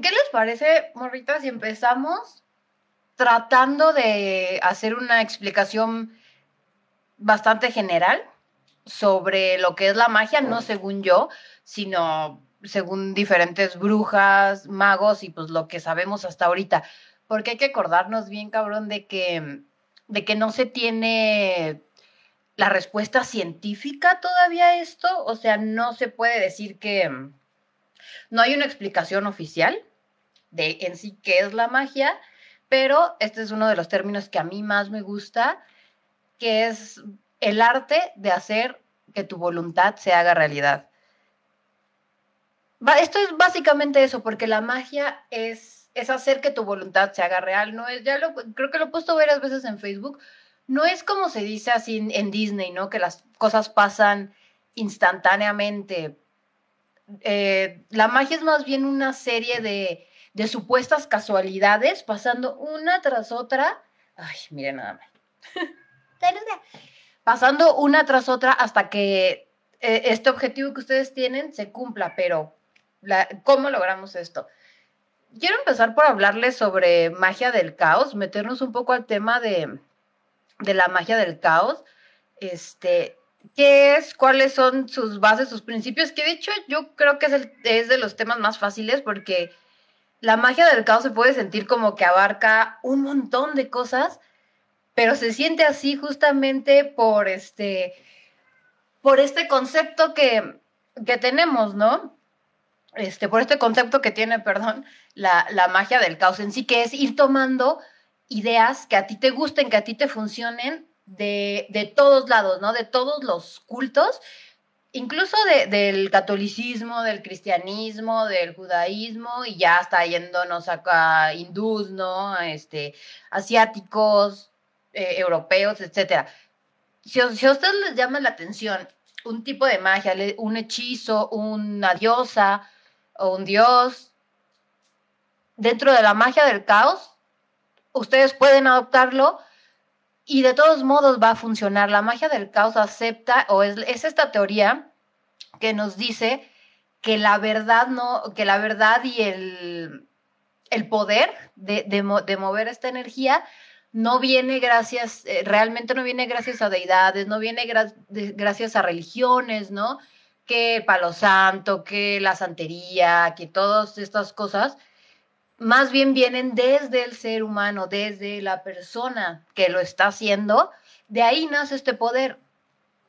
¿Qué les parece, morritas, si empezamos tratando de hacer una explicación bastante general sobre lo que es la magia, no según yo, sino según diferentes brujas, magos y pues lo que sabemos hasta ahorita. Porque hay que acordarnos bien, cabrón, de que, de que no se tiene la respuesta científica todavía a esto. O sea, no se puede decir que no hay una explicación oficial de en sí qué es la magia, pero este es uno de los términos que a mí más me gusta, que es el arte de hacer que tu voluntad se haga realidad. Esto es básicamente eso, porque la magia es, es hacer que tu voluntad se haga real. No es, ya lo, creo que lo he puesto varias veces en Facebook. No es como se dice así en Disney, ¿no? Que las cosas pasan instantáneamente. Eh, la magia es más bien una serie de, de supuestas casualidades pasando una tras otra. Ay, miren nada más. pasando una tras otra hasta que eh, este objetivo que ustedes tienen se cumpla, pero ¿cómo logramos esto? Quiero empezar por hablarles sobre magia del caos, meternos un poco al tema de, de la magia del caos. Este, ¿Qué es? ¿Cuáles son sus bases, sus principios? Que de hecho yo creo que es, el, es de los temas más fáciles porque la magia del caos se puede sentir como que abarca un montón de cosas, pero se siente así justamente por este, por este concepto que, que tenemos, ¿no? Este, por este concepto que tiene, perdón, la, la magia del caos en sí, que es ir tomando ideas que a ti te gusten, que a ti te funcionen de, de todos lados, ¿no? De todos los cultos incluso del catolicismo, del cristianismo, del judaísmo, y ya está yéndonos acá hindús, ¿no? Este, asiáticos, eh, europeos, etcétera. Si, si, a ustedes les llama la atención un tipo de magia, un hechizo, una diosa o un dios, dentro de la magia del caos, ustedes pueden adoptarlo y de todos modos va a funcionar. La magia del caos acepta, o es, esta teoría que nos dice que la verdad no, que la verdad y el, el poder de, de, mover esta energía no viene gracias, eh, realmente no viene gracias a deidades, no viene gracias a religiones, ¿no? Que el palo santo, que la santería, que todas estas cosas, más bien vienen desde el ser humano, desde la persona que lo está haciendo, de ahí nace este poder.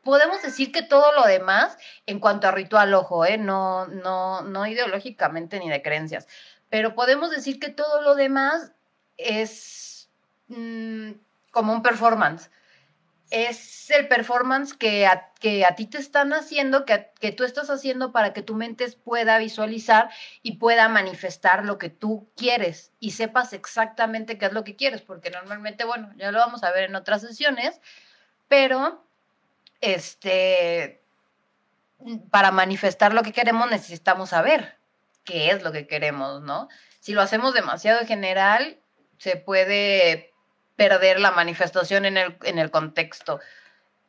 Podemos decir que todo lo demás, en cuanto a ritual, ojo, ¿eh? no, no, no ideológicamente ni de creencias, pero podemos decir que todo lo demás es mm, como un performance es el performance que a, que a ti te están haciendo, que, que, tú estás haciendo para que tu mente pueda visualizar y pueda manifestar lo que tú quieres y sepas exactamente qué es lo que quieres, porque normalmente, bueno, ya lo vamos a ver en otras sesiones, pero este, para manifestar lo que queremos necesitamos saber qué es lo que queremos, ¿no? Si lo hacemos demasiado general, se puede perder la manifestación en el, en el contexto.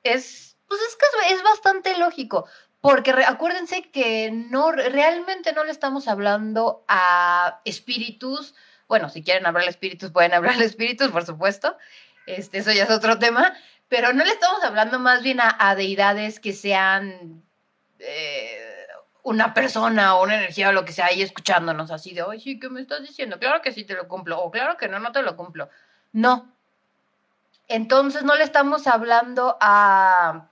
Es, pues es es, bastante lógico, porque acuérdense que no, realmente no le estamos hablando a espíritus, bueno, si quieren hablar de espíritus, pueden hablar de espíritus, por supuesto, este, eso ya es otro tema, pero no le estamos hablando más bien a, deidades que sean eh, una persona o una energía o lo que sea ahí escuchándonos así de, oye, sí, ¿qué me estás diciendo? Claro que sí te lo cumplo, o claro que no, no te lo cumplo. No, entonces no le estamos hablando a,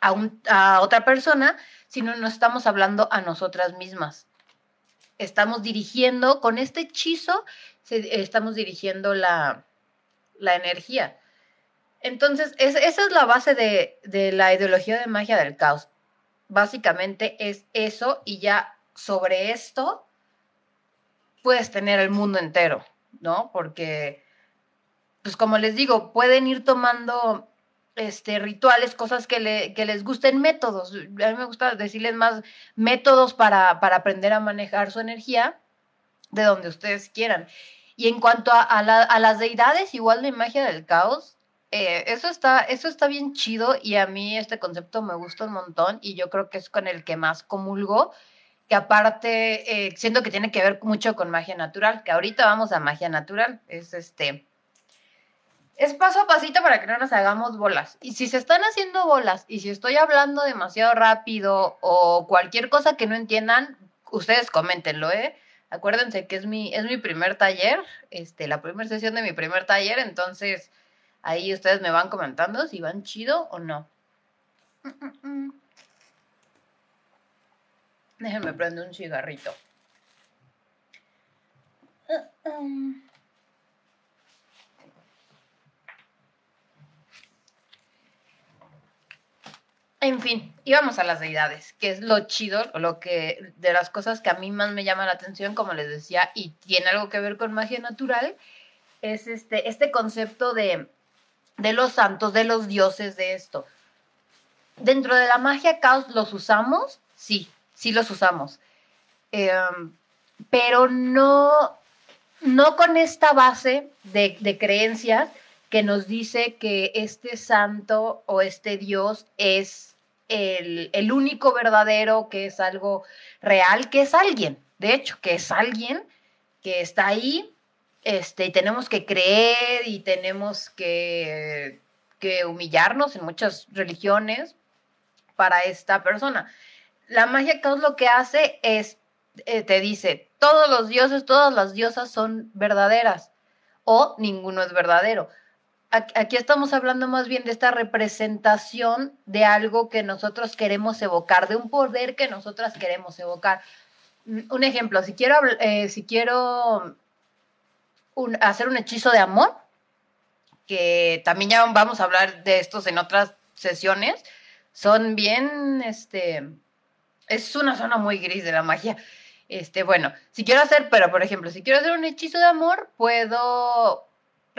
a, otra persona, sino nos estamos hablando a nosotras mismas. Estamos dirigiendo, con este hechizo, estamos dirigiendo la, la energía. Entonces, esa es la base de, de, la ideología de magia del caos. Básicamente es eso y ya sobre esto puedes tener el mundo entero, ¿no? Porque pues como les digo, pueden ir tomando este, rituales, cosas que, le, que les gusten, métodos. A mí me gusta decirles más métodos para, para aprender a manejar su energía de donde ustedes quieran. Y en cuanto a, las deidades, igual de magia del caos, eh, eso, está, eso está bien chido y a mí este concepto me gusta un montón y yo creo que es con el que más comulgo, que aparte eh, siento que tiene que ver mucho con magia natural, que ahorita vamos a magia natural, es este, es paso a pasito para que no nos hagamos bolas. Y si se están haciendo bolas y si estoy hablando demasiado rápido o cualquier cosa que no entiendan, ustedes coméntenlo, ¿eh? Acuérdense que es mi, es mi primer taller, este, la primera sesión de mi primer taller, entonces ahí ustedes me van comentando si van chido o no. Déjenme prender un cigarrito. En fin, íbamos a las deidades, que es lo chido, lo que de las cosas que a mí más me llama la atención, como les decía, y tiene algo que ver con magia natural, es este, este concepto de, de los santos, de los dioses, de esto. Dentro de la magia caos los usamos, sí, sí los usamos. Em, pero no, no con esta base de, de creencias que nos dice que este santo o este Dios es el, el, único verdadero, que es algo real, que es alguien, de hecho, que es alguien que está ahí, este, y tenemos que creer y tenemos que, que humillarnos en muchas religiones para esta persona la magia caos lo que hace es, eh, te dice, todos los dioses, todas las diosas son verdaderas o ninguno es verdadero. Aquí estamos hablando más bien de esta representación de algo que nosotros queremos evocar, de un poder que nosotras queremos evocar. Mm, un ejemplo, si quiero, eh, si quiero hacer un hechizo de amor, que también ya vamos a hablar de estos en otras sesiones, son bien, este, es una zona muy gris de la magia. Este, bueno, si quiero hacer, pero por ejemplo, si quiero hacer un hechizo de amor, puedo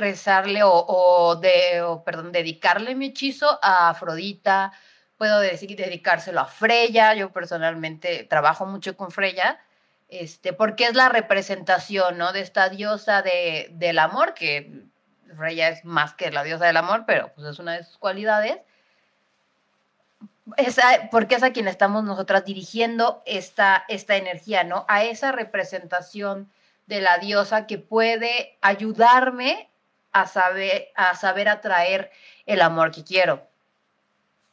rezarle o, de, perdón, dedicarle mi hechizo a Afrodita, puedo decir, dedicárselo a Freya, yo personalmente trabajo mucho con Freya, este, porque es la representación, ¿no? De esta diosa de, del amor, que Freya es más que la diosa del amor, pero pues es una de sus cualidades porque es a quien estamos nosotras dirigiendo esta, esta energía, ¿no? A esa representación de la diosa que puede ayudarme a saber, a saber atraer el amor que quiero.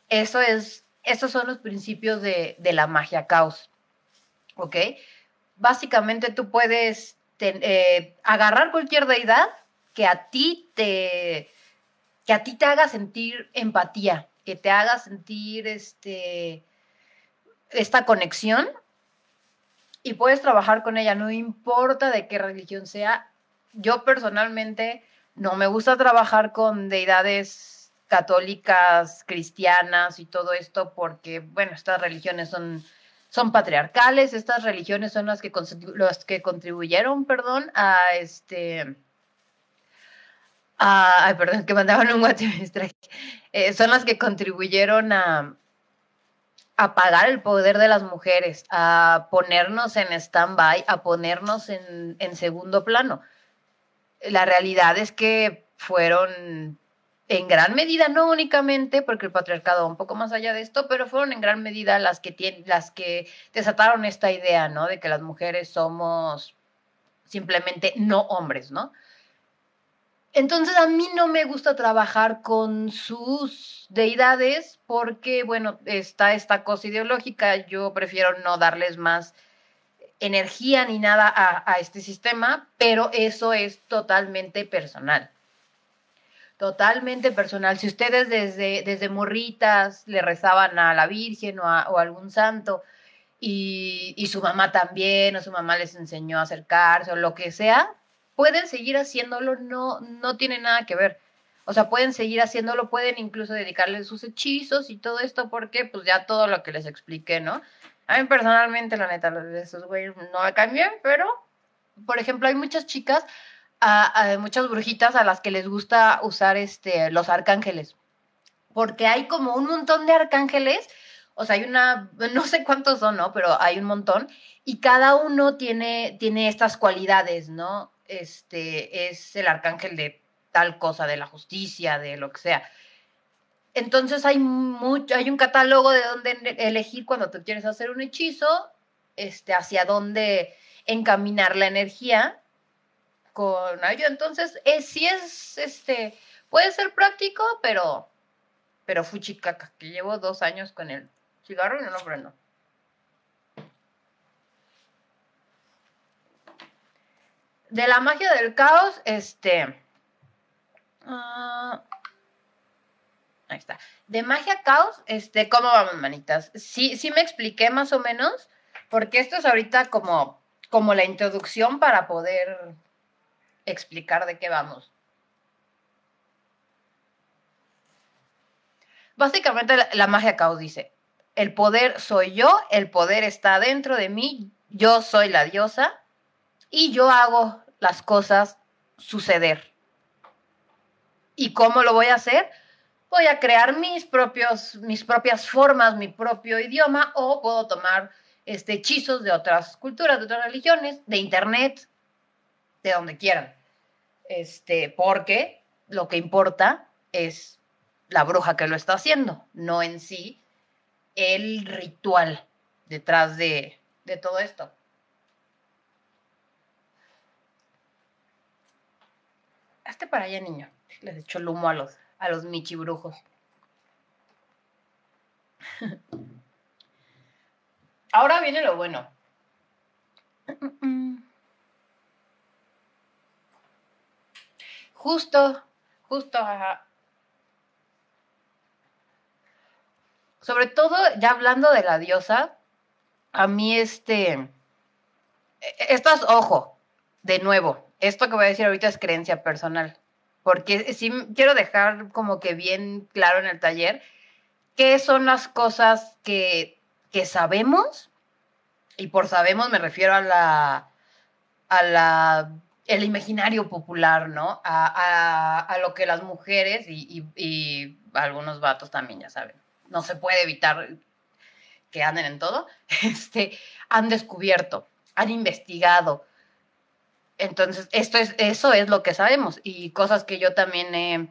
Eso es, esos son los principios de, la magia caos, ¿ok? Básicamente tú puedes eh, agarrar cualquier deidad que a ti te, que a ti te haga sentir empatía, que te haga sentir este, esta conexión y puedes trabajar con ella, no importa de qué religión sea. Yo personalmente no me gusta trabajar con deidades católicas, cristianas y todo esto porque, bueno, estas religiones son, son patriarcales, estas religiones son las que, que contribuyeron, perdón, a este Ah, ay, perdón, que mandaban un WhatsApp, eh, son las que contribuyeron a apagar el poder de las mujeres, a ponernos en stand-by, a ponernos en, en segundo plano. La realidad es que fueron en gran medida, no únicamente porque el patriarcado un poco más allá de esto, pero fueron en gran medida las que tienen, las que desataron esta idea, ¿no? De que las mujeres somos simplemente no hombres, ¿no? Entonces a mí no me gusta trabajar con sus deidades porque, bueno, está esta cosa ideológica, yo prefiero no darles más energía ni nada a, este sistema, pero eso es totalmente personal. Totalmente personal. Si ustedes desde, desde morritas le rezaban a la Virgen o a, algún santo y, y su mamá también, o su mamá les enseñó a acercarse o lo que sea, pueden seguir haciéndolo, no, no tiene nada que ver. O sea, pueden seguir haciéndolo, pueden incluso dedicarle sus hechizos y todo esto, porque pues ya todo lo que les expliqué, ¿no? A mí personalmente, la neta, esos güeyes no me caen pero, por ejemplo, hay muchas chicas, a, muchas brujitas a las que les gusta usar este, los arcángeles, porque hay como un montón de arcángeles, o sea, hay una, no sé cuántos son, ¿no? Pero hay un montón, y cada uno tiene, tiene estas cualidades, ¿no? este, es el arcángel de tal cosa, de la justicia, de lo que sea. Entonces hay, mucho, hay un catálogo de donde elegir cuando tú quieres hacer un hechizo. este, hacia dónde encaminar la energía con ayuda. Entonces, es, sí es, este, puede ser práctico, pero, pero fuchicaca, que llevo dos años con el cigarro y no lo prendo. De la magia del caos, este... Ah, ahí está. De magia caos, este, ¿cómo vamos, manitas? Sí, sí me expliqué más o menos, porque esto es ahorita como, como la introducción para poder explicar de qué vamos. Básicamente la, magia caos dice, el poder soy yo, el poder está dentro de mí, yo soy la diosa y yo hago las cosas suceder. ¿Y cómo lo voy a hacer? Voy a crear mis, propios, mis propias formas, mi propio idioma o puedo tomar este, hechizos de otras culturas, de otras religiones, de internet, de donde quieran. Este, porque lo que importa es la bruja que lo está haciendo, no en sí el ritual detrás de, de todo esto. Hazte para allá, niño. Les echo el humo a los, a los michibrujos. Ahora viene lo bueno. Justo, justo, Sobre todo, ya hablando de la diosa, a mí este, e-, estas, ojo, de nuevo, esto que voy a decir ahorita es creencia personal, porque sí quiero dejar como que bien claro en el taller qué son las cosas que, que sabemos, y por sabemos me refiero a la, a la el imaginario popular, ¿no? A, lo que las mujeres y, algunos vatos también, ya saben, no se puede evitar que anden en todo, este, han descubierto, han investigado. Entonces, esto es, eso es lo que sabemos y cosas que yo también he,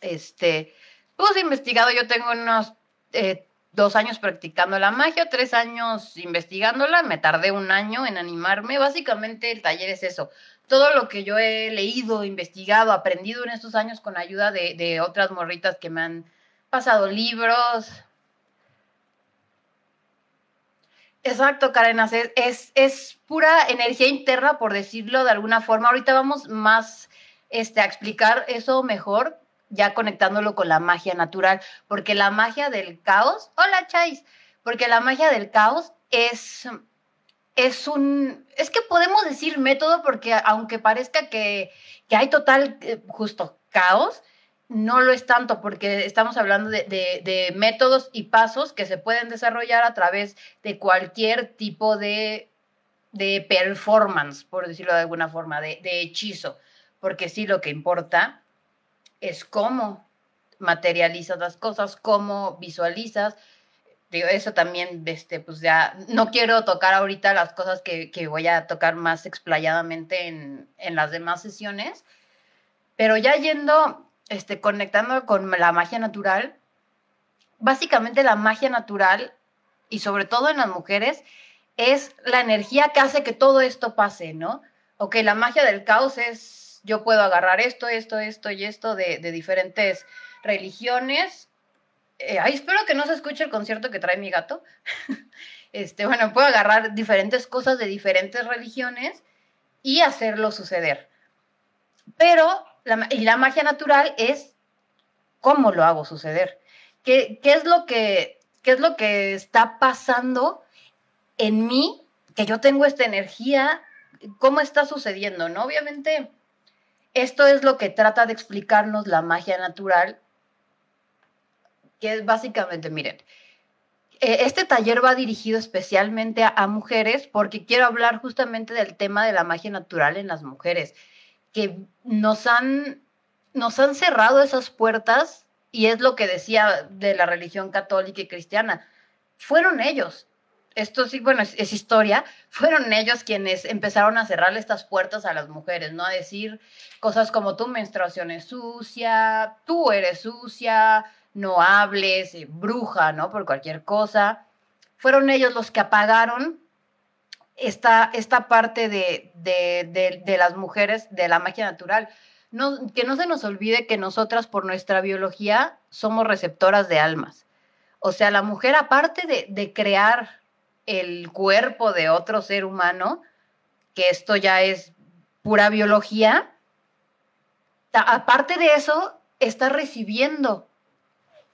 este, pues investigado, yo tengo unos eh, dos años practicando la magia, tres años investigándola, me tardé un año en animarme. Básicamente el taller es eso. Todo lo que yo he leído, investigado, aprendido en estos años con ayuda de, otras morritas que me han pasado libros. Exacto, Karen, es, es, pura energía interna, por decirlo de alguna forma. Ahorita vamos más este, a explicar eso mejor, ya conectándolo con la magia natural, porque la magia del caos, hola Chais, porque la magia del caos es, es un, es que podemos decir método porque aunque parezca que, hay total, eh, justo, caos, no lo es tanto porque estamos hablando de, de, métodos y pasos que se pueden desarrollar a través de cualquier tipo de, de performance, por decirlo de alguna forma, de, de hechizo, porque sí lo que importa es cómo materializas las cosas, cómo visualizas. Digo, eso también, este, pues ya, no quiero tocar ahorita las cosas que, voy a tocar más explayadamente en, las demás sesiones, pero ya yendo, este, conectando con la magia natural, básicamente la magia natural, y sobre todo en las mujeres, es la energía que hace que todo esto pase, ¿no? Ok, la magia del caos es yo puedo agarrar esto, esto, esto y esto de, diferentes religiones. Eh, ay, espero que no se escuche el concierto que trae mi gato. este, bueno, puedo agarrar diferentes cosas de diferentes religiones y hacerlo suceder. Pero, la, y la magia natural es cómo lo hago suceder. ¿Qué, qué es lo que, qué es lo que está pasando en mí? Que yo tengo esta energía, ¿cómo está sucediendo? ¿No? Obviamente, esto es lo que trata de explicarnos la magia natural, que es básicamente, miren, eh, este taller va dirigido especialmente a, mujeres porque quiero hablar justamente del tema de la magia natural en las mujeres, que nos han, nos han cerrado esas puertas y es lo que decía de la religión católica y cristiana. Fueron ellos, esto sí, bueno, es, historia, fueron ellos quienes empezaron a cerrarle estas puertas a las mujeres, ¿no? A decir cosas como tu menstruación es sucia, tú eres sucia, no hables, eh, bruja, ¿no? Por cualquier cosa. Fueron ellos los que apagaron esta, esta parte de, de, las mujeres, de la magia natural. Que no se nos olvide que nosotras por nuestra biología somos receptoras de almas. O sea, la mujer aparte de, de crear el cuerpo de otro ser humano, que esto ya es pura biología, aparte de eso, está recibiendo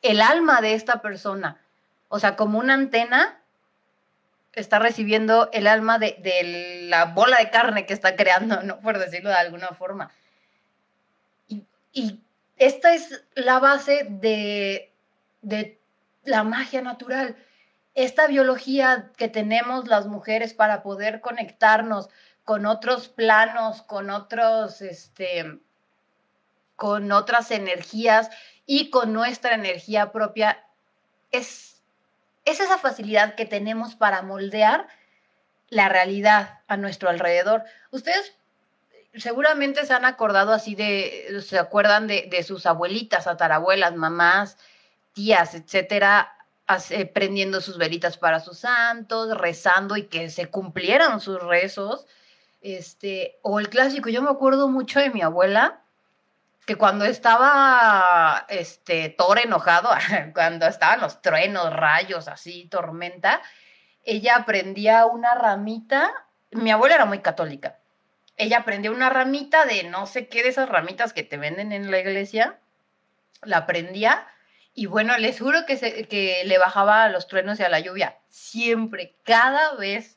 el alma de esta persona. O sea, como una antena, está recibiendo el alma de, la bola de carne que está creando, ¿no? Por decirlo de alguna forma. Y, y esta es la base de, de la magia natural. Esta biología que tenemos las mujeres para poder conectarnos con otros planos, con otros, este, con otras energías y con nuestra energía propia, es, es esa facilidad que tenemos para moldear la realidad a nuestro alrededor. Ustedes seguramente se han acordado así de, se acuerdan de, de sus abuelitas, atarabuelas, mamás, tías, etcétera, prendiendo sus velitas para sus santos, rezando y que se cumplieran sus rezos. Este, o el clásico, yo me acuerdo mucho de mi abuela, que cuando estaba este Thor enojado, cuando estaban los truenos, rayos, así, tormenta, ella prendía una ramita, mi abuela era muy católica, ella prendía una ramita de no sé qué de esas ramitas que te venden en la iglesia, la prendía y bueno, les juro que, se, que le bajaba a los truenos y a la lluvia, siempre, cada vez.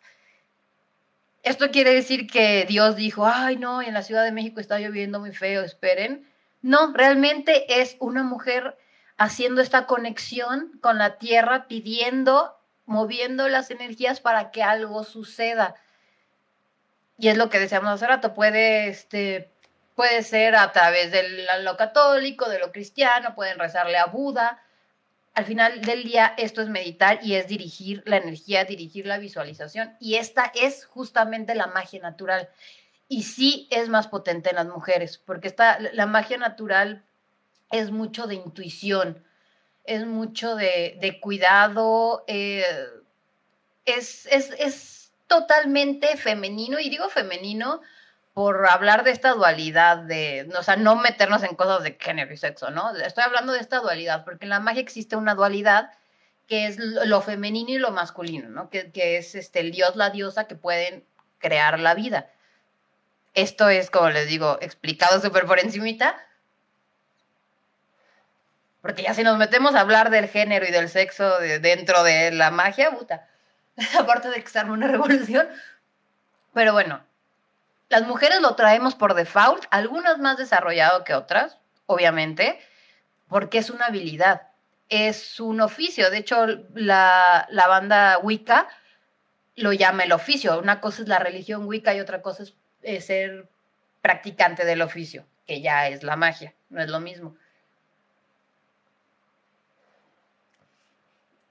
Esto quiere decir que Dios dijo, ay no, en la Ciudad de México está lloviendo muy feo, esperen. No, realmente es una mujer haciendo esta conexión con la tierra, pidiendo, moviendo las energías para que algo suceda. Y es lo que decíamos hace rato, puede este, Puede ser a través de lo católico, de lo cristiano, pueden rezarle a Buda. Al final del día, esto es meditar y es dirigir la energía, dirigir la visualización. Y esta es justamente la magia natural. Y sí es más potente en las mujeres, porque esta, la magia natural es mucho de intuición, es mucho de, cuidado, eh, es, es, es totalmente femenino. Y digo femenino por hablar de esta dualidad de, o sea, no meternos en cosas de género y sexo, ¿no? Estoy hablando de esta dualidad, porque en la magia existe una dualidad que es lo femenino y lo masculino, ¿no? Que, es este, el dios, la diosa que pueden crear la vida. Esto es, como les digo, explicado súper por encimita, porque ya si nos metemos a hablar del género y del sexo dentro de la magia, puta, aparte de que se una revolución, pero bueno, las mujeres lo traemos por default, algunas más desarrollado que otras, obviamente, porque es una habilidad, es un oficio. De hecho, la, banda Wicca lo llama el oficio. Una cosa es la religión Wicca y otra cosa es, ser practicante del oficio, que ya es la magia, no es lo mismo.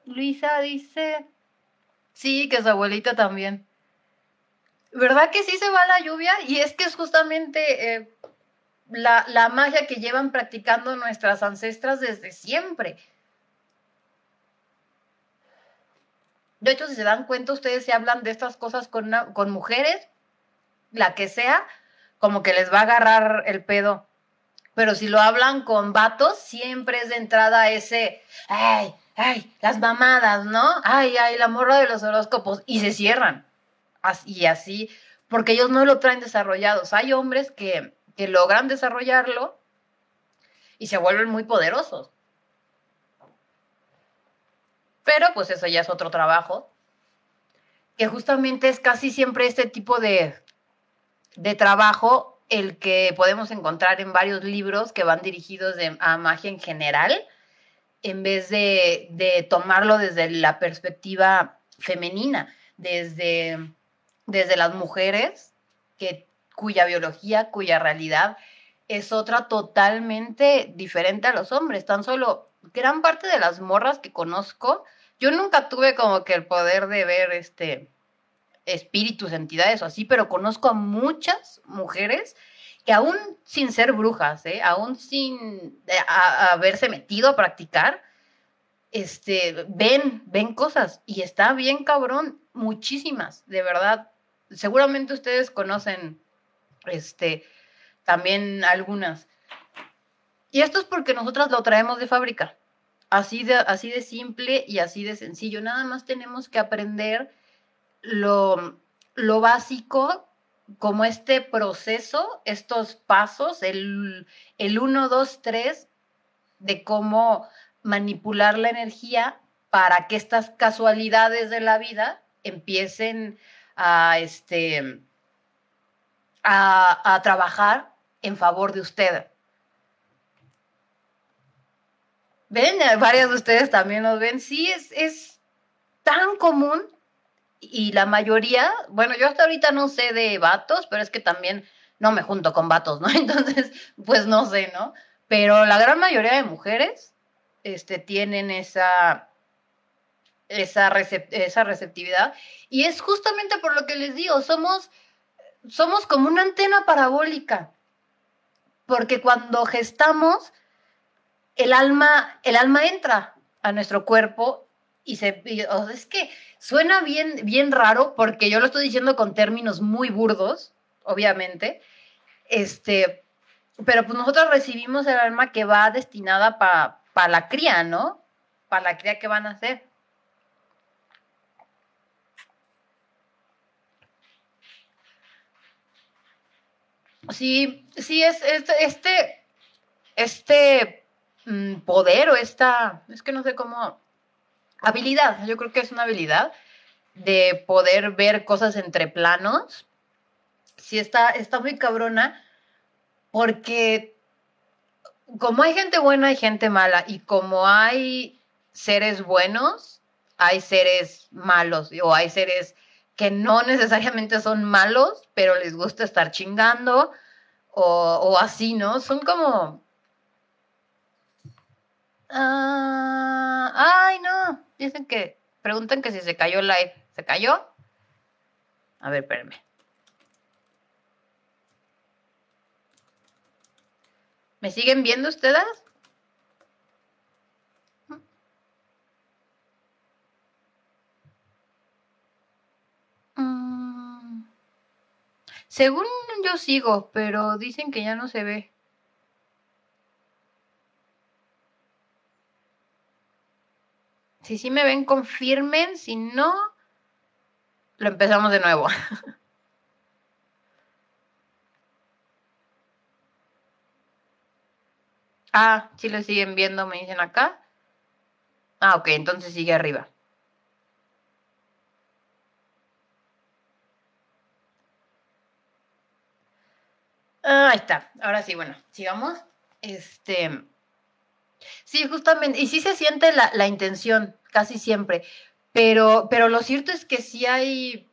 Luisa dice, sí, que su abuelita también. ¿Verdad que sí se va la lluvia? Y es que es justamente eh, la, magia que llevan practicando nuestras ancestras desde siempre. De hecho, si se dan cuenta, ustedes se hablan de estas cosas con, con mujeres, la que sea, como que les va a agarrar el pedo. Pero si lo hablan con vatos, siempre es de entrada ese, ay, ay, las mamadas, ¿no? Ay, ay, la morra de los horóscopos. Y se cierran y así, porque ellos no lo traen desarrollados. Hay hombres que, que logran desarrollarlo y se vuelven muy poderosos. Pero pues eso ya es otro trabajo, que justamente es casi siempre este tipo de, de trabajo el que podemos encontrar en varios libros que van dirigidos a magia en general, en vez de, de tomarlo desde la perspectiva femenina, desde desde las mujeres, que, cuya biología, cuya realidad es otra totalmente diferente a los hombres. Tan solo gran parte de las morras que conozco, yo nunca tuve como que el poder de ver este espíritus, entidades o así, pero conozco a muchas mujeres que aún sin ser brujas, ¿eh? aún sin eh, haberse metido a practicar, este, ven, ven cosas y está bien cabrón, muchísimas, de verdad seguramente ustedes conocen este, también algunas. Y esto es porque nosotras lo traemos de fábrica. Así de, así de simple y así de sencillo. Nada más tenemos que aprender lo, lo básico como este proceso, estos pasos, el, el 1, 2, 3, de cómo manipular la energía para que estas casualidades de la vida empiecen a, este, a, a trabajar en favor de usted. Ven, varias de ustedes también los ven. Sí, es, es tan común y la mayoría, bueno, yo hasta ahorita no sé de vatos, pero es que también no me junto con vatos, ¿no? Entonces, pues no sé, ¿no? Pero la gran mayoría de mujeres este, tienen esa, esa, esa receptividad y es justamente por lo que les digo, somos, somos como una antena parabólica, porque cuando gestamos, el alma, el alma entra a nuestro cuerpo y se es que suena bien bien raro porque yo lo estoy diciendo con términos muy burdos, obviamente. Este, pero pues nosotros recibimos el alma que va destinada para la cría, ¿no? Para la cría que van a hacer. Sí, sí, es, este, este mm, poder o esta, es que no sé cómo, habilidad, yo creo que es una habilidad de poder ver cosas entre planos. Sí, está, está muy cabrona porque como hay gente buena, hay gente mala y como hay seres buenos, hay seres malos o hay seres que no necesariamente son malos, pero les gusta estar chingando o, así, ¿no? Son como Ah, ay, no. Dicen que, preguntan que si se cayó el live. ¿Se cayó? A ver, espérenme. ¿Me siguen viendo ustedes? Mm. Según yo sigo, pero dicen que ya no se ve. Si sí me ven, confirmen. Si no, lo empezamos de nuevo. ah, sí lo siguen viendo, me dicen acá. Ah, ok, entonces sigue arriba. Ah, ahí está. Ahora sí, bueno, sigamos. Este. Sí, justamente, y sí se siente la, intención, casi siempre, pero, pero lo cierto es que sí hay,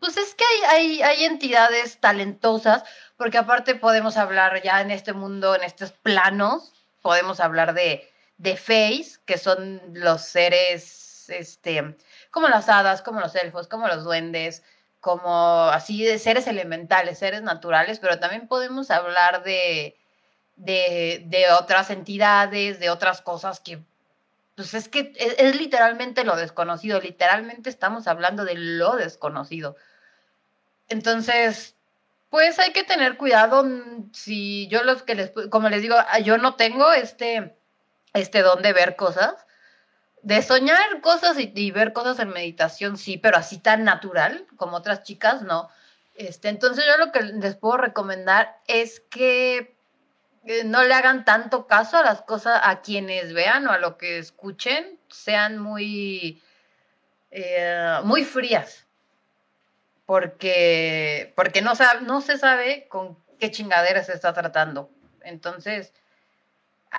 pues es que hay, hay, entidades talentosas, porque aparte podemos hablar ya en este mundo, en estos planos, podemos hablar de, de Face, que son los seres, este, como las hadas, como los elfos, como los duendes, como así de seres elementales, seres naturales, pero también podemos hablar de, de, otras entidades, de otras cosas que, pues es que es, literalmente lo desconocido, literalmente estamos hablando de lo desconocido. Entonces, pues hay que tener cuidado mm, si yo los que les, como les digo, ah, yo no tengo este, este don de ver cosas, de soñar cosas y, y, ver cosas en meditación, sí, pero así tan natural como otras chicas, no. Este, entonces yo lo que les puedo recomendar es que no le hagan tanto caso a las cosas, a quienes vean o a lo que escuchen, sean muy, eh, muy frías, porque, porque no, no se sabe con qué chingadera se está tratando. Entonces,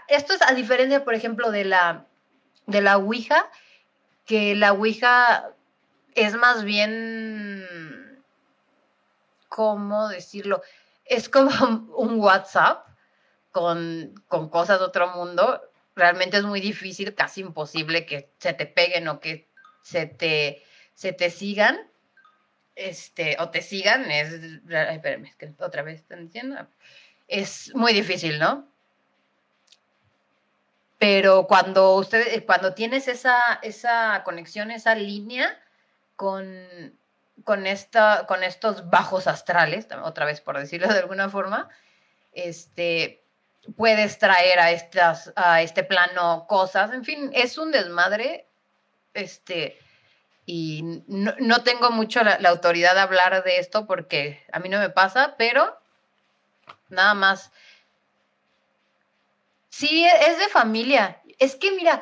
esto es a diferencia, por ejemplo, de la, de la Ouija, que la Ouija es más bien, ¿cómo decirlo? Es como un WhatsApp con, cosas de otro mundo, realmente es muy difícil, casi imposible que se te peguen o que se te, se te sigan, este, o te sigan, es, espérame, es que otra vez están diciendo, es muy difícil, ¿no? Pero cuando usted, cuando tienes esa, esa conexión, esa línea con, con, esta, con estos bajos astrales, otra vez por decirlo de alguna forma, este, puedes traer a, estas, a este plano cosas, en fin, es un desmadre, este, y no, tengo mucho la, autoridad de hablar de esto porque a mí no me pasa, pero nada más. Sí, es de familia. Es que mira,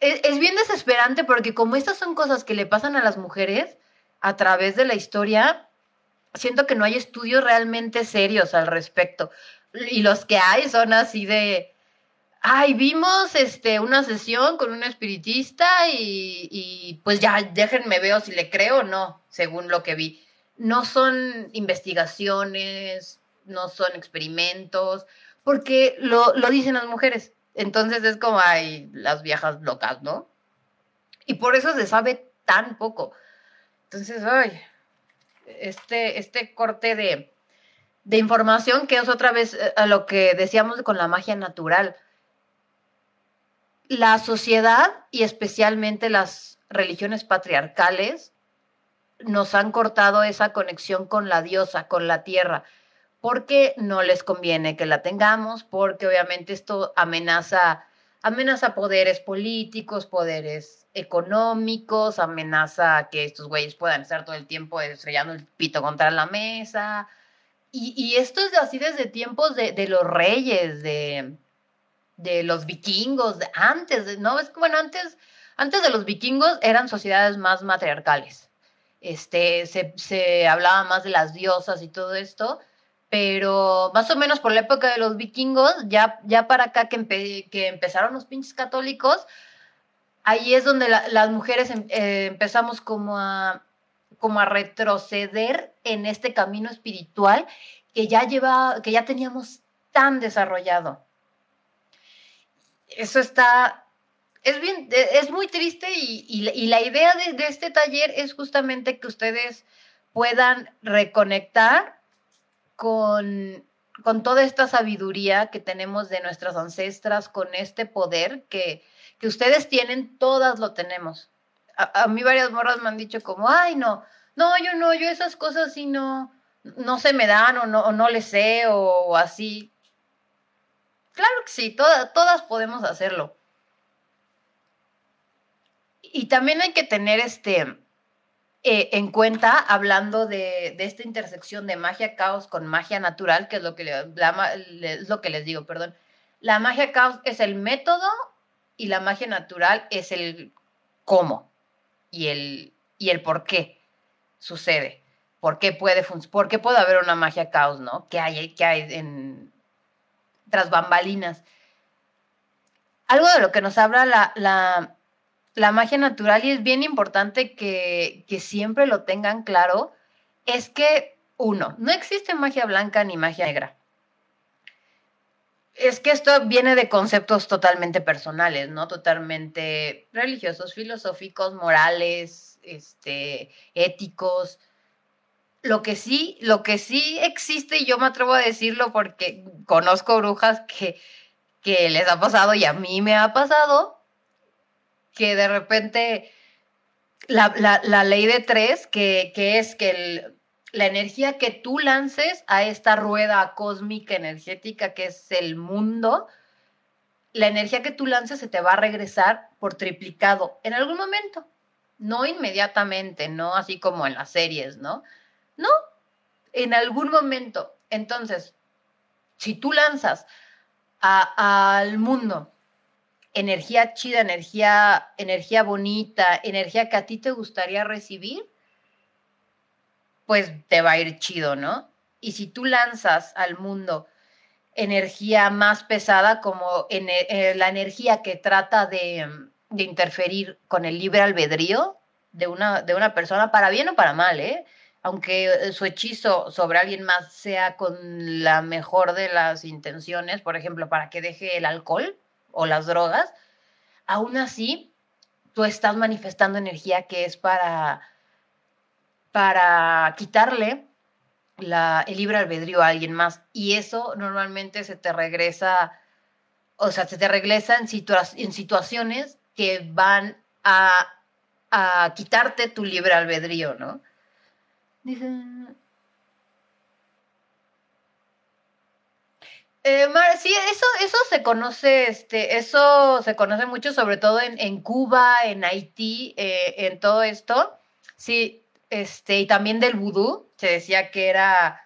es, es bien desesperante porque como estas son cosas que le pasan a las mujeres a través de la historia, siento que no hay estudios realmente serios al respecto y los que hay son así de, ay, vimos este, una sesión con un espiritista y, pues ya déjenme ver si le creo o no, según lo que vi. No son investigaciones, no son experimentos, porque lo, lo dicen las mujeres. Entonces es como, ay, las viejas locas, ¿no? Y por eso se sabe tan poco. Entonces, ay, este, este corte de, de información, que es otra vez eh, a lo que decíamos con la magia natural. La sociedad y especialmente las religiones patriarcales nos han cortado esa conexión con la diosa, con la tierra, porque no les conviene que la tengamos, porque obviamente esto amenaza, amenaza poderes políticos, poderes económicos, amenaza que estos güeyes puedan estar todo el tiempo estrellando el pito contra la mesa, y, esto es así desde tiempos de, los reyes, de, de, los vikingos, antes, ¿no? Es que, bueno, antes, antes de los vikingos eran sociedades más matriarcales. Este, se, hablaba más de las diosas y todo esto, pero más o menos por la época de los vikingos, ya, ya para acá que, que empezaron los pinches católicos, ahí es donde las mujeres em, eh, empezamos como a como a retroceder en este camino espiritual que ya lleva, que ya teníamos tan desarrollado. Eso está, es bien, es muy triste y, la idea de, este taller es justamente que ustedes puedan reconectar con, con toda esta sabiduría que tenemos de nuestras ancestras, con este poder que, que ustedes tienen, todas lo tenemos a, mí varias morras me han dicho como, ay, no, no, yo no, yo esas cosas sí no, no se me dan o no, o no le sé o, así. Claro que sí, todas podemos hacerlo. Y también hay que tener este eh, en cuenta, hablando de, esta intersección de magia caos con magia natural, que es lo que, lo que les digo, perdón. La magia caos es el método y la magia natural es el cómo y el, y el por qué sucede. ¿Por qué puede, por qué puede haber una magia caos, no? ¿Qué hay, qué hay en, tras bambalinas? Algo de lo que nos habla la, la, la magia natural y es bien importante que, que siempre lo tengan claro, es que, uno, no existe magia blanca ni magia negra es que esto viene de conceptos totalmente personales, ¿no? Totalmente religiosos, filosóficos, morales, este, éticos. Lo que sí, lo que sí existe, y yo me atrevo a decirlo porque conozco brujas que, que les ha pasado y a mí me ha pasado, que de repente la, la ley de tres, que, que es que el, la energía que tú lances a esta rueda cósmica energética que es el mundo, la energía que tú lances se te va a regresar por triplicado en algún momento. No inmediatamente, no así como en las series, ¿no? No, en algún momento. Entonces, si tú lanzas al mundo energía chida, energía, energía bonita, energía que a ti te gustaría recibir, pues te va a ir chido, ¿no? Y si tú lanzas al mundo energía más pesada, como en, eh, la energía que trata de, interferir con el libre albedrío de una, de una persona, para bien o para mal, ¿eh? aunque eh, su hechizo sobre alguien más sea con la mejor de las intenciones, por ejemplo, para que deje el alcohol o las drogas, aún así tú estás manifestando energía que es para para quitarle el libre albedrío a alguien más. Y eso normalmente se te regresa, o sea, se te regresa en, en situaciones que van a, a quitarte tu libre albedrío, ¿no? Dice... Eh, sí, eso, eso se conoce, este, eso se conoce mucho, sobre todo en, Cuba, en Haití, eh, en todo esto. Sí, este, y también del vudú. Se decía que era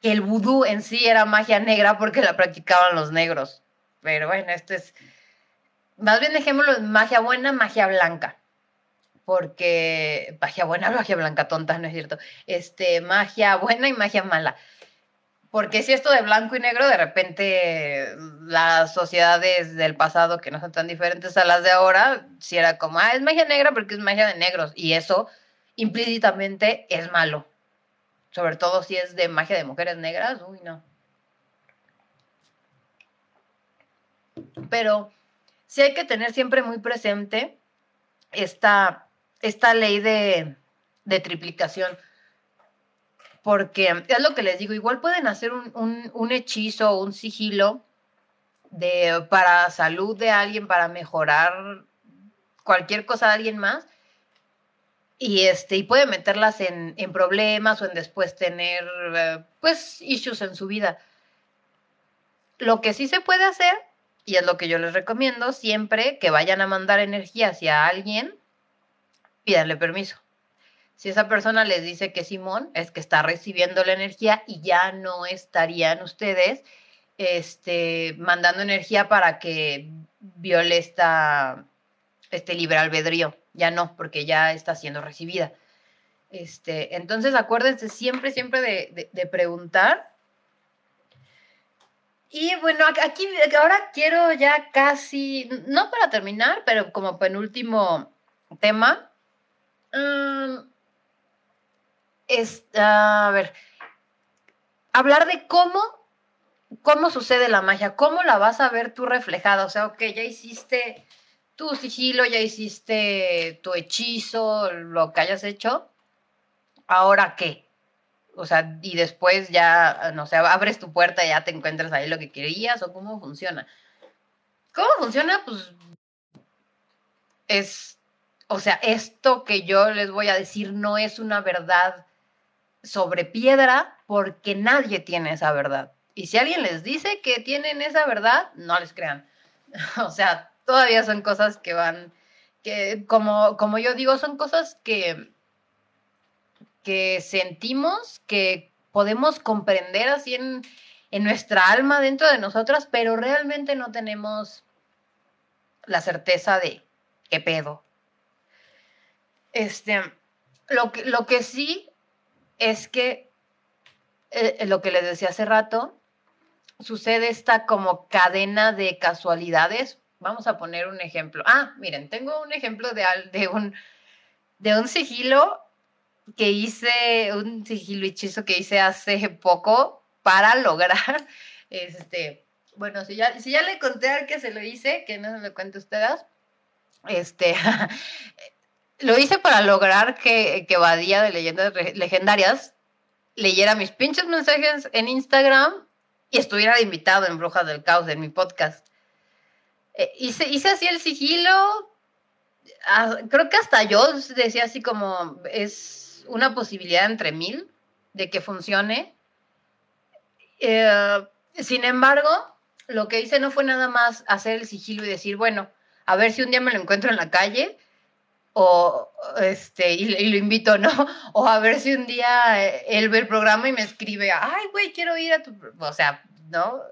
que el vudú en sí era magia negra porque la practicaban los negros. Pero bueno, esto es. Más bien dejémoslo magia buena, magia blanca. Porque magia buena, magia blanca, tonta, no es cierto. Este, magia buena y magia mala. Porque si esto de blanco y negro, de repente las sociedades del pasado que no son tan diferentes a las de ahora, si era como, ah, es magia negra porque es magia de negros. Y eso implícitamente es malo. Sobre todo si es de magia de mujeres negras, uy, no. Pero sí hay que tener siempre muy presente esta, esta ley de, de triplicación porque es lo que les digo, igual pueden hacer un, hechizo o un sigilo de, para salud de alguien, para mejorar cualquier cosa de alguien más, y, este, y puede meterlas en, en problemas o en después tener, eh, pues, issues en su vida. Lo que sí se puede hacer, y es lo que yo les recomiendo, siempre que vayan a mandar energía hacia alguien, pídanle permiso. Si esa persona les dice que Simón es que está recibiendo la energía y ya no estarían ustedes este, mandando energía para que viole esta, este libre albedrío. Ya no, porque ya está siendo recibida. Este, entonces acuérdense siempre, siempre de, de preguntar. Y bueno, aquí ahora quiero ya casi, no para terminar, pero como penúltimo tema, um, es, a ver, hablar de cómo, cómo sucede la magia, cómo la vas a ver tú reflejada. O sea, ok, ya hiciste tu sigilo, ya hiciste tu hechizo, lo que hayas hecho. ¿Ahora qué? O sea, y después ya, no sé, abres tu puerta y ya te encuentras ahí lo que querías o cómo funciona. ¿Cómo funciona? Pues es, o sea, esto que yo les voy a decir no es una verdad sobre piedra porque nadie tiene esa verdad. Y si alguien les dice que tienen esa verdad, no les crean. o sea, todavía son cosas que van, que como, como yo digo, son cosas que, que sentimos, que podemos comprender así en, en nuestra alma dentro de nosotras, pero realmente no tenemos la certeza de qué pedo. Este, lo que, lo que sí es que eh, lo que les decía hace rato, sucede esta como cadena de casualidades. Vamos a poner un ejemplo. Ah, miren, tengo un ejemplo de, de, un, de un sigilo que hice, un sigilo hechizo que hice hace poco para lograr, este, bueno, si ya, si ya le conté al que se lo hice, que no se lo cuente ustedes, este, lo hice para lograr que, que Badía de Leyendas Legendarias leyera mis pinches mensajes en Instagram y estuviera invitado en Brujas del Caos en mi podcast. Eh, hice, hice así el sigilo. Ah, creo que hasta yo decía así como es una posibilidad entre mil de que funcione. Eh, sin embargo, lo que hice no fue nada más hacer el sigilo y decir, bueno, a ver si un día me lo encuentro en la calle o este, y, lo invito, ¿no? O a ver si un día él ve el programa y me escribe, ay, güey, quiero ir a tu, o sea, ¿no?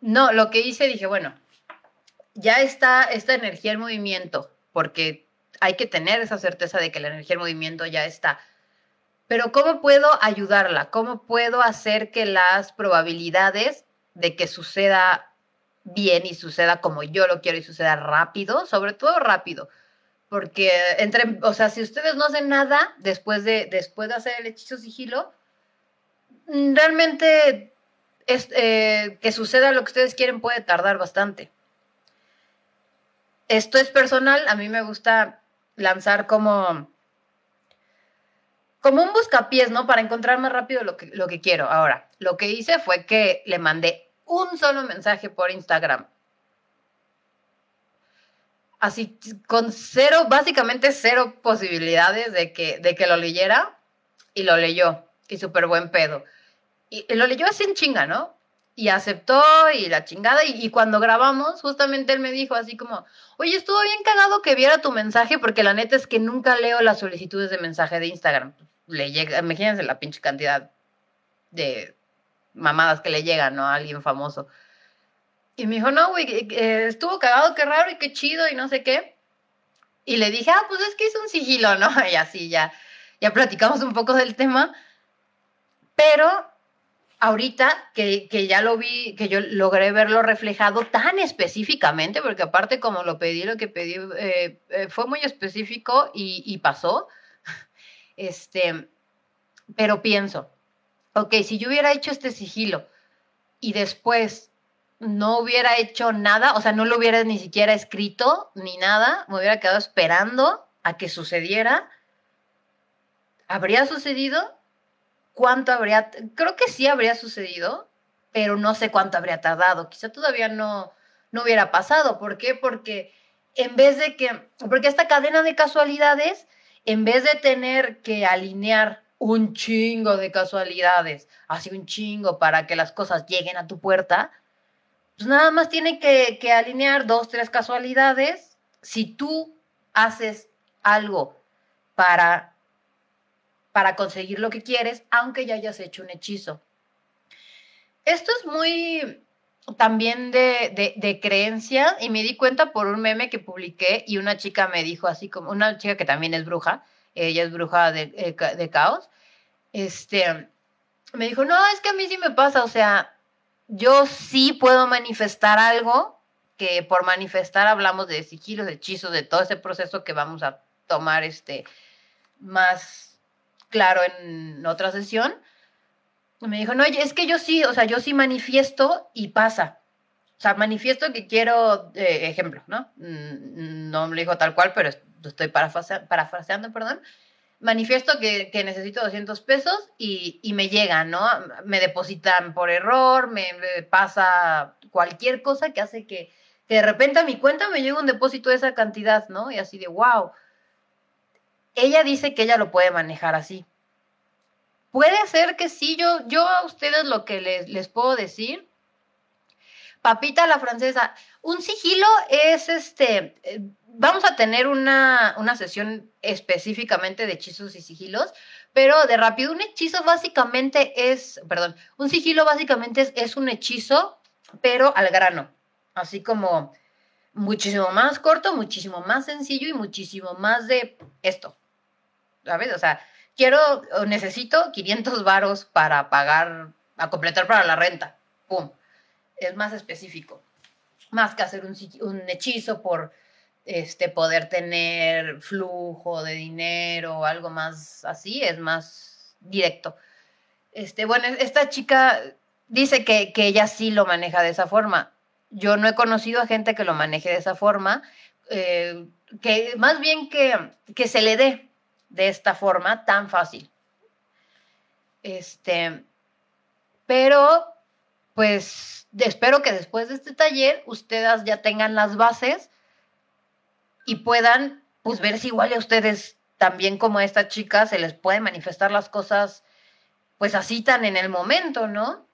No, lo que hice, dije, bueno, ya está esta energía en movimiento, porque hay que tener esa certeza de que la energía en movimiento ya está. Pero ¿cómo puedo ayudarla? ¿Cómo puedo hacer que las probabilidades de que suceda bien y suceda como yo lo quiero y suceda rápido, sobre todo rápido, porque entre, o sea, si ustedes no hacen nada después de, después de hacer el hechizo sigilo, mm, realmente es, eh, que suceda lo que ustedes quieren puede tardar bastante. Esto es personal, a mí me gusta lanzar como, como un buscapiés, ¿no? Para encontrar más rápido lo que, lo que quiero. Ahora, lo que hice fue que le mandé un solo mensaje por Instagram así con cero, básicamente cero posibilidades de que, de que lo leyera y lo leyó y súper buen pedo. Y, lo leyó así en chinga, ¿no? Y aceptó y la chingada. Y, cuando grabamos, justamente él me dijo así como, oye, estuvo bien cagado que viera tu mensaje porque la neta es que nunca leo las solicitudes de mensaje de Instagram. Le llega, imagínense la pinche cantidad de mamadas que le llegan, ¿no? A alguien famoso. Y me dijo, no, güey, estuvo cagado, qué raro y qué chido y no sé qué. Y le dije, ah, pues es que es un sigilo, ¿no? Y así ya, ya platicamos un poco del tema. Pero ahorita que, ya lo vi, que yo logré verlo reflejado tan específicamente, porque aparte como lo pedí, lo que pedí eh, eh, fue muy específico y, y, pasó, este, pero pienso, ok, si yo hubiera hecho este sigilo y después no hubiera hecho nada, o sea, no lo hubiera ni siquiera escrito ni nada, me hubiera quedado esperando a que sucediera, ¿habría sucedido? ¿Cuánto habría? Creo que sí habría sucedido, pero no sé cuánto habría tardado. Quizá todavía no, no hubiera pasado. ¿Por qué? Porque en vez de que, porque esta cadena de casualidades, en vez de tener que alinear un chingo de casualidades, así un chingo para que las cosas lleguen a tu puerta, pues nada más tiene que, que alinear dos, tres casualidades. Si tú haces algo para para conseguir lo que quieres, aunque ya hayas hecho un hechizo. Esto es muy también de, creencia y me di cuenta por un meme que publiqué y una chica me dijo así como, una chica que también es bruja, ella es bruja de, eh, de caos, este, me dijo, no, es que a mí sí me pasa, o sea, yo sí puedo manifestar algo, que por manifestar hablamos de sigilos, de hechizos, de todo ese proceso que vamos a tomar este, más claro en otra sesión, me dijo, no, es que yo sí, o sea, yo sí manifiesto y pasa. O sea, manifiesto que quiero, eh, ejemplo, ¿no? Mm, no me lo dijo tal cual, pero estoy parafraseando, perdón. Manifiesto que, necesito 200 pesos y, me llegan, ¿no? Me depositan por error, me, pasa cualquier cosa que hace que, que de repente a mi cuenta me llegue un depósito de esa cantidad, ¿no? Y así de, wow ella dice que ella lo puede manejar así. Puede ser que sí, yo, yo a ustedes lo que les, les puedo decir, papita la francesa, un sigilo es este, eh, vamos a tener una, una sesión específicamente de hechizos y sigilos, pero de rápido, un hechizo básicamente es, perdón, un sigilo básicamente es, es un hechizo, pero al grano, así como muchísimo más corto, muchísimo más sencillo y muchísimo más de esto. ¿sabes? O sea, quiero o necesito 500 varos para pagar, a completar para la renta. ¡Pum! Es más específico. Más que hacer un, hechizo por este, poder tener flujo de dinero o algo más así, es más directo. Este, bueno, esta chica dice que, que, ella sí lo maneja de esa forma. Yo no he conocido a gente que lo maneje de esa forma, eh, que más bien que, que se le dé, de esta forma tan fácil. Este, pero pues espero que después de este taller ustedes ya tengan las bases y puedan pues ver si igual a ustedes también como a esta chica se les puede manifestar las cosas pues así tan en el momento, ¿no?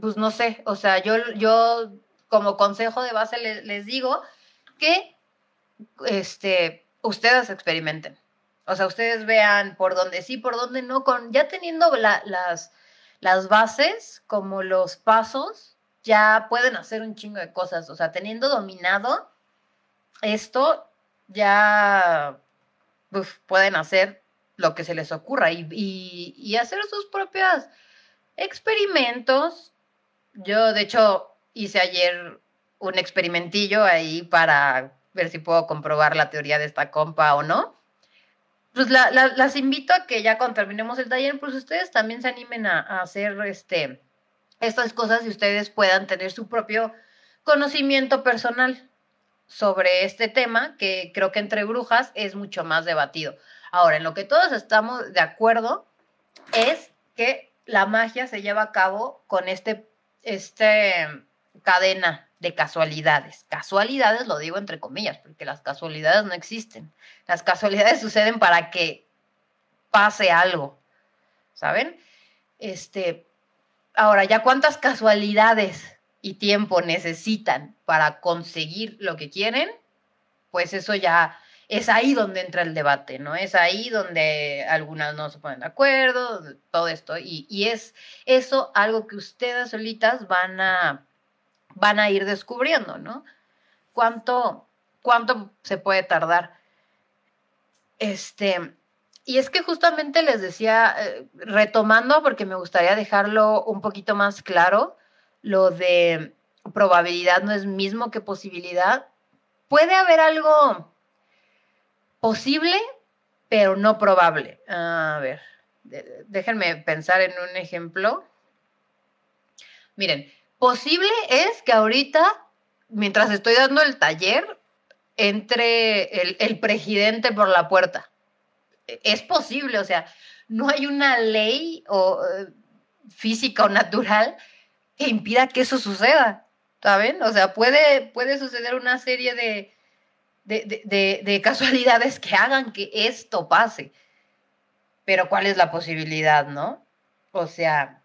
Pues no sé, o sea, yo, yo como consejo de base les digo que este, ustedes experimenten. O sea, ustedes vean por dónde sí, por dónde no, con ya teniendo las, las bases, como los pasos, ya pueden hacer un chingo de cosas. O sea, teniendo dominado esto, ya pueden hacer lo que se les ocurra y, y hacer sus propios experimentos. Yo, de hecho, hice ayer un experimentillo ahí para ver si puedo comprobar la teoría de esta compa o no. Pues las invito a que ya cuando terminemos el taller, pues ustedes también se animen a, hacer este, estas cosas y ustedes puedan tener su propio conocimiento personal sobre este tema, que creo que entre brujas es mucho más debatido. Ahora, en lo que todos estamos de acuerdo es que la magia se lleva a cabo con este, este cadena de casualidades. Casualidades lo digo entre comillas, porque las casualidades no existen. Las casualidades suceden para que pase algo, ¿saben? Este, ahora, ¿ya cuántas casualidades y tiempo necesitan para conseguir lo que quieren? Pues eso ya es ahí donde entra el debate, ¿no? Es ahí donde algunas no se ponen de acuerdo, todo esto. Y, y es eso algo que ustedes solitas van a, van a ir descubriendo, ¿no? ¿Cuánto, cuánto se puede tardar? Este, y es que justamente les decía, eh, retomando, porque me gustaría dejarlo un poquito más claro, lo de probabilidad no es mismo que posibilidad. Puede haber algo posible, pero no probable. A ver, déjenme pensar en un ejemplo. Miren, posible es que ahorita, mientras estoy dando el taller, entre el, presidente por la puerta. Es posible, o sea, no hay una ley o, eh, física o natural que impida que eso suceda, ¿saben? O sea, puede, puede suceder una serie de, de, casualidades que hagan que esto pase. Pero ¿cuál es la posibilidad, no? O sea,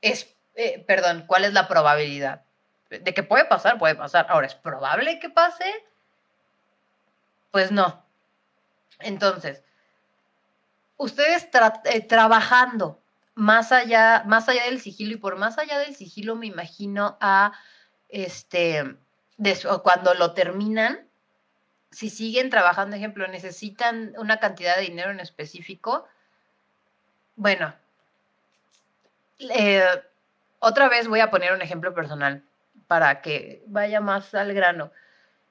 es, eh, perdón, ¿cuál es la probabilidad? De que puede pasar, puede pasar. Ahora, ¿es probable que pase? Pues no. Entonces, ustedes eh, trabajando más allá, más allá del sigilo, y por más allá del sigilo me imagino a este, cuando lo terminan, si siguen trabajando, ejemplo, necesitan una cantidad de dinero en específico, bueno, eh, otra vez voy a poner un ejemplo personal para que vaya más al grano.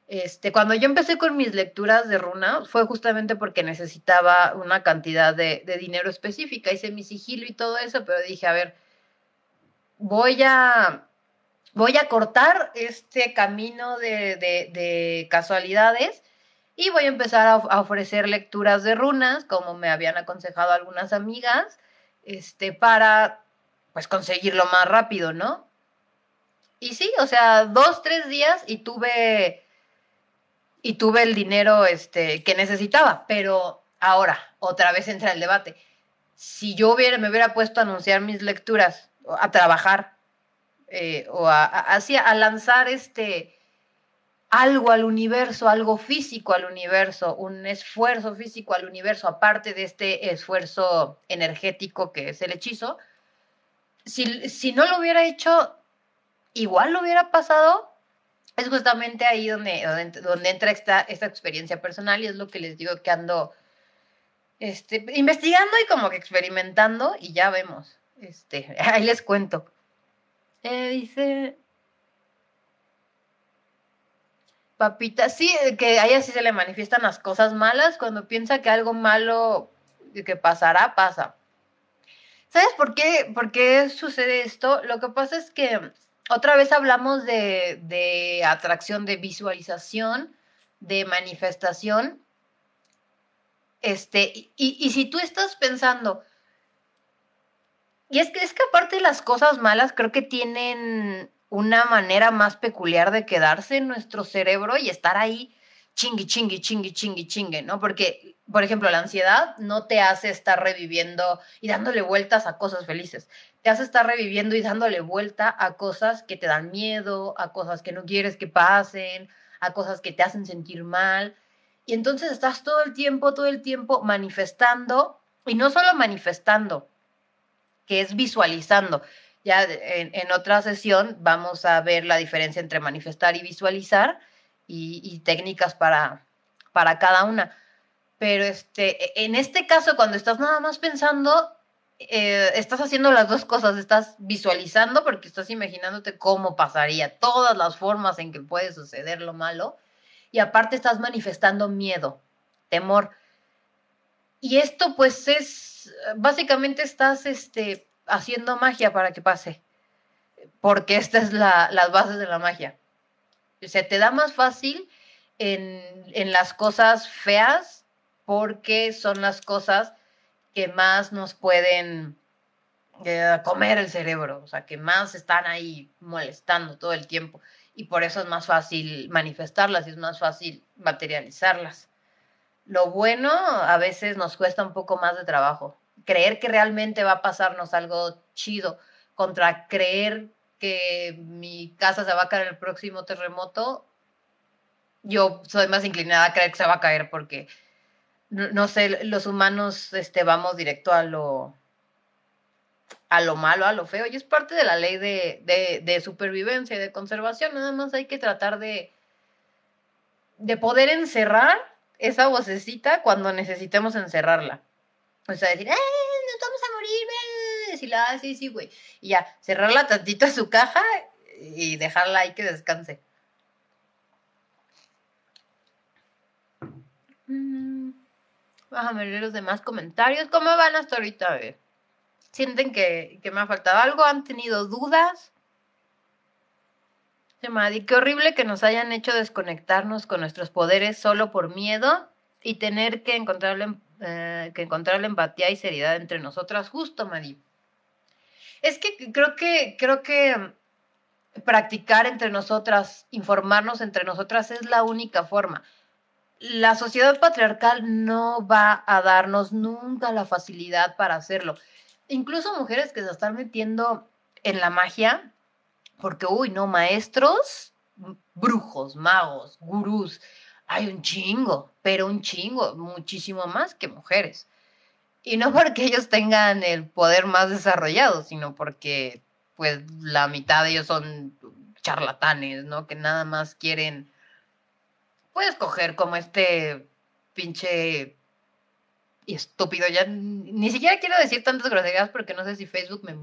Este, cuando yo empecé con mis lecturas de runas fue justamente porque necesitaba una cantidad de, dinero específica. Hice mi sigilo y todo eso, pero dije, a ver, voy a, voy a cortar este camino de casualidades y voy a empezar a, ofrecer lecturas de runas, como me habían aconsejado algunas amigas, este, para pues conseguirlo más rápido, ¿no? Y sí, o sea, dos, tres días y tuve, y tuve el dinero este, que necesitaba, pero ahora, otra vez entra el debate. Si yo hubiera, me hubiera puesto a anunciar mis lecturas, a trabajar, eh, o a, a lanzar este, algo al universo, algo físico al universo, un esfuerzo físico al universo, aparte de este esfuerzo energético que es el hechizo, si, si no lo hubiera hecho, igual lo hubiera pasado. Es justamente ahí donde, donde, entra esta, esta experiencia personal y es lo que les digo que ando este, investigando y como que experimentando y ya vemos. Este, ahí les cuento. Eh, dice, Papita, sí, que a ella sí se le manifiestan las cosas malas. Cuando piensa que algo malo que pasará, pasa. ¿Sabes por qué, por qué sucede esto? Lo que pasa es que otra vez hablamos de, de atracción, de visualización, de manifestación. Este, y, y si tú estás pensando, y es que, es que aparte de las cosas malas, creo que tienen una manera más peculiar de quedarse en nuestro cerebro y estar ahí chingui, chingui, chingui, chingui, chingue, ¿no? Porque, por ejemplo, la ansiedad no te hace estar reviviendo y dándole vueltas a cosas felices. Te hace estar reviviendo y dándole vuelta a cosas que te dan miedo, a cosas que no quieres que pasen, a cosas que te hacen sentir mal. Y entonces estás todo el tiempo, todo el tiempo manifestando, y no solo manifestando, que es visualizando, ya en, otra sesión vamos a ver la diferencia entre manifestar y visualizar y, técnicas para, para cada una. Pero este, en este caso, cuando estás nada más pensando, eh, estás haciendo las dos cosas, estás visualizando porque estás imaginándote cómo pasaría, todas las formas en que puede suceder lo malo, y aparte estás manifestando miedo, temor. Y esto pues es, básicamente estás este, haciendo magia para que pase, porque esta es la, las bases de la magia. Se te da más fácil en, en las cosas feas porque son las cosas que más nos pueden eh, comer el cerebro, o sea, que más están ahí molestando todo el tiempo y por eso es más fácil manifestarlas y es más fácil materializarlas. Lo bueno a veces nos cuesta un poco más de trabajo. Creer que realmente va a pasarnos algo chido contra creer mi casa se va a caer el próximo terremoto, yo soy más inclinada a creer que se va a caer porque, no, sé, los humanos este, vamos directo a lo, a lo malo, a lo feo, y es parte de la ley de, de, de supervivencia y de conservación, nada más hay que tratar de, de poder encerrar esa vocecita cuando necesitemos encerrarla. O sea, decir, ¡eh, nos vamos a morir! Decirle, ah, sí, sí, güey. Y ya, cerrarla tantito a su caja y dejarla ahí que descanse. Mm, déjame leer los demás comentarios. ¿Cómo van hasta ahorita? A. ¿Sienten que, me ha faltado algo? ¿Han tenido dudas? Y qué horrible que nos hayan hecho desconectarnos con nuestros poderes solo por miedo y tener que encontrar eh, que encontrar la empatía y seriedad entre nosotras. Justo, Madi. Es que creo que creo que practicar entre nosotras, informarnos entre nosotras es la única forma la sociedad patriarcal no va a darnos nunca la facilidad para hacerlo. Incluso mujeres que se están metiendo en la magia, porque, uy, no, maestros, brujos, magos, gurús, hay un chingo, pero un chingo, muchísimo más que mujeres. Y no porque ellos tengan el poder más desarrollado, sino porque, pues, la mitad de ellos son charlatanes, ¿no? Que nada más quieren puedes coger como este pinche estúpido. Ya ni siquiera quiero decir tantas groserías porque no sé si Facebook me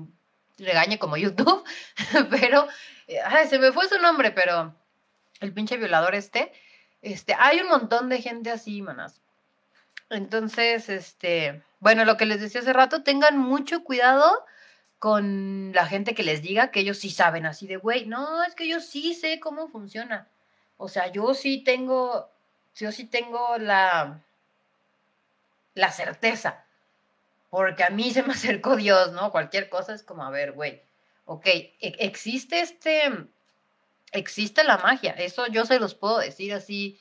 regañe como YouTube, pero ay, se me fue su nombre, pero el pinche violador este, este, hay un montón de gente así, manas. Entonces, este, bueno, lo que les decía hace rato, tengan mucho cuidado con la gente que les diga que ellos sí saben así de, güey, no, es que yo sí sé cómo funciona. O sea, yo sí tengo, yo sí tengo la, la certeza, porque a mí se me acercó Dios, ¿no? Cualquier cosa es como, a ver, güey, ok, e, existe este, existe la magia, eso yo se los puedo decir así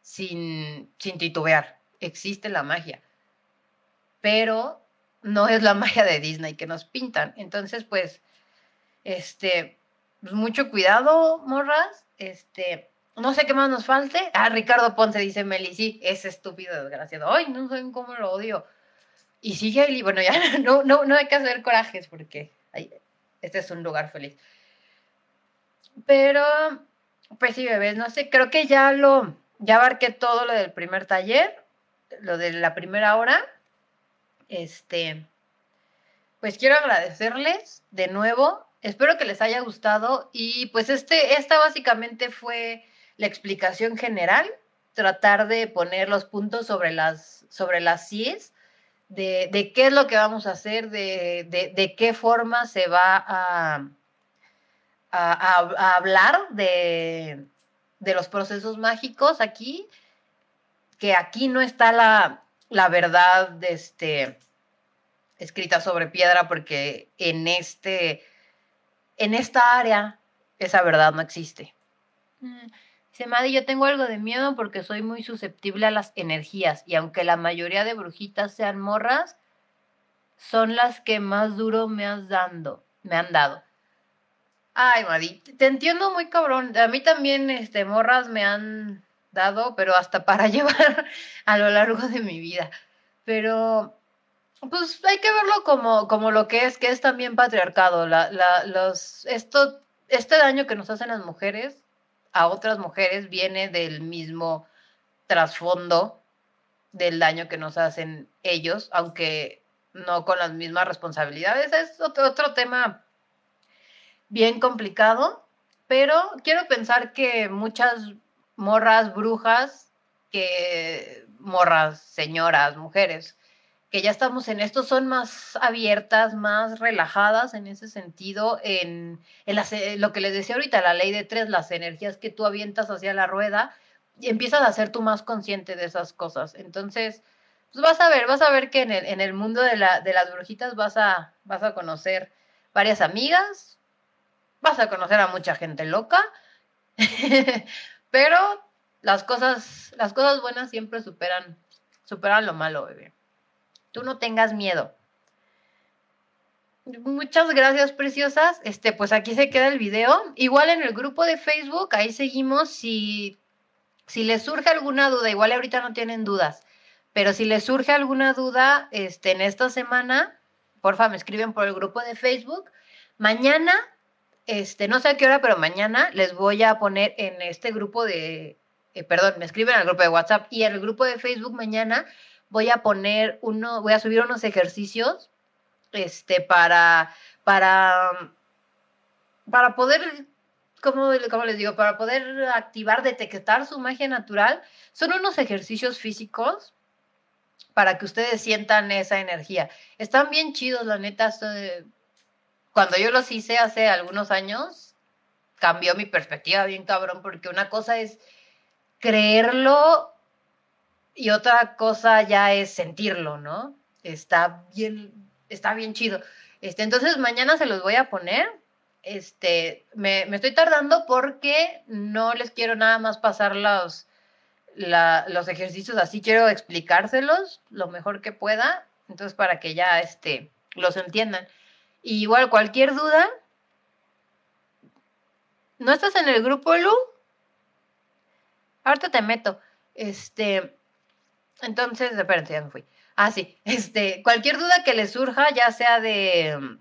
sin, sin titubear, existe la magia, pero no es la magia de Disney que nos pintan, entonces pues, este, pues mucho cuidado, morras, este, no sé qué más nos falte. Ah, Ricardo Ponce dice Meli, sí, es estúpido, desgraciado. Ay, no saben cómo lo odio. Y sigue ahí, bueno, ya no, no, no hay que hacer corajes porque este es un lugar feliz. Pero, pues sí, bebés, no sé, creo que ya lo, ya abarqué todo lo del primer taller, lo de la primera hora. Este, pues quiero agradecerles de nuevo. Espero que les haya gustado. Y pues este, esta básicamente fue la explicación general, tratar de poner los puntos sobre las, sobre las CIES, de, de qué es lo que vamos a hacer, de, de, de qué forma se va a, a, hablar de, de los procesos mágicos aquí, que aquí no está la, la verdad este, escrita sobre piedra, porque en, este, en esta área esa verdad no existe. Mm. Dice, yo tengo algo de miedo porque soy muy susceptible a las energías y aunque la mayoría de brujitas sean morras, son las que más duro me has dando, me han dado. Ay, Madi, te entiendo muy cabrón. A mí también, este, morras me han dado, pero hasta para llevar a lo largo de mi vida. Pero, pues hay que verlo como, como lo que es, que es también patriarcado. La, la, los, esto, este daño que nos hacen las mujeres a otras mujeres viene del mismo trasfondo del daño que nos hacen ellos, aunque no con las mismas responsabilidades. Es otro, otro tema bien complicado, pero quiero pensar que muchas morras brujas, que morras, señoras, mujeres, que ya estamos en esto son más abiertas, más relajadas en ese sentido, en, en lo que les decía ahorita, la ley de tres, las energías que tú avientas hacia la rueda, y empiezas a ser tú más consciente de esas cosas. Entonces, pues vas a ver, vas a ver que en el, en el mundo de, la, de las brujitas vas a, vas a conocer varias amigas, vas a conocer a mucha gente loca, pero las cosas, las cosas buenas siempre superan, superan lo malo, bebé. Tú no tengas miedo. Muchas gracias, preciosas. Este, pues aquí se queda el video. Igual en el grupo de Facebook, ahí seguimos. Si, si les surge alguna duda, igual ahorita no tienen dudas, pero si les surge alguna duda este, en esta semana, porfa, me escriben por el grupo de Facebook. Mañana, este, no sé a qué hora, pero mañana les voy a poner en este grupo de, eh, perdón, me escriben al grupo de WhatsApp y en el grupo de Facebook mañana voy a poner uno, voy a subir unos ejercicios este, para, para, para poder, ¿cómo, les digo? Para poder activar, detectar su magia natural. Son unos ejercicios físicos para que ustedes sientan esa energía. Están bien chidos, la neta. Cuando yo los hice hace algunos años, cambió mi perspectiva bien cabrón, porque una cosa es creerlo y otra cosa ya es sentirlo, ¿no? Está bien, está bien chido. Este, entonces mañana se los voy a poner. Este, me, estoy tardando porque no les quiero nada más pasar los, los ejercicios así, quiero explicárselos lo mejor que pueda, entonces para que ya este, los entiendan. Igual cualquier duda, ¿no estás en el grupo, Lu? Ahorita te meto. Este, entonces, espérate, ya me fui. Ah, sí. Este, cualquier duda que les surja, ya sea de,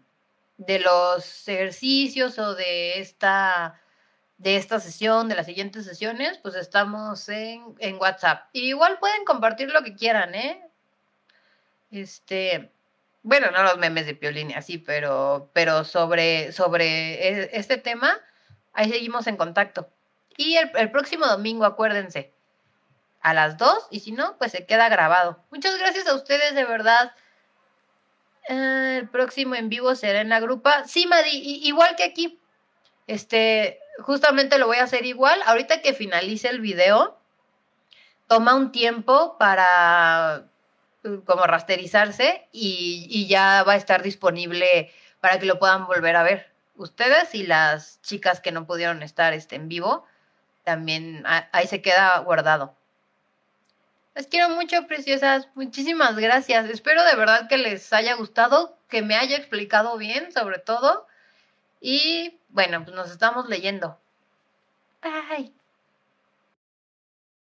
de los ejercicios o de esta, de esta sesión, de las siguientes sesiones, pues estamos en, en WhatsApp. igual pueden compartir lo que quieran, ¿eh? Este, bueno, no los memes de Piolín así, pero, pero sobre, sobre e, este tema, ahí seguimos en contacto. Y el, el próximo domingo, acuérdense, a las 2 y si no, pues se queda grabado. Muchas gracias a ustedes, de verdad. Eh, el próximo en vivo será en la grupa. Sí, Madi, igual que aquí. Este, justamente lo voy a hacer igual. Ahorita que finalice el video, toma un tiempo para como rasterizarse y, ya va a estar disponible para que lo puedan volver a ver. Ustedes y las chicas que no pudieron estar este, en vivo, también ahí se queda guardado. Las quiero mucho, preciosas. Muchísimas gracias. Espero de verdad que les haya gustado, que me haya explicado bien sobre todo. Y bueno, pues nos estamos leyendo. Bye.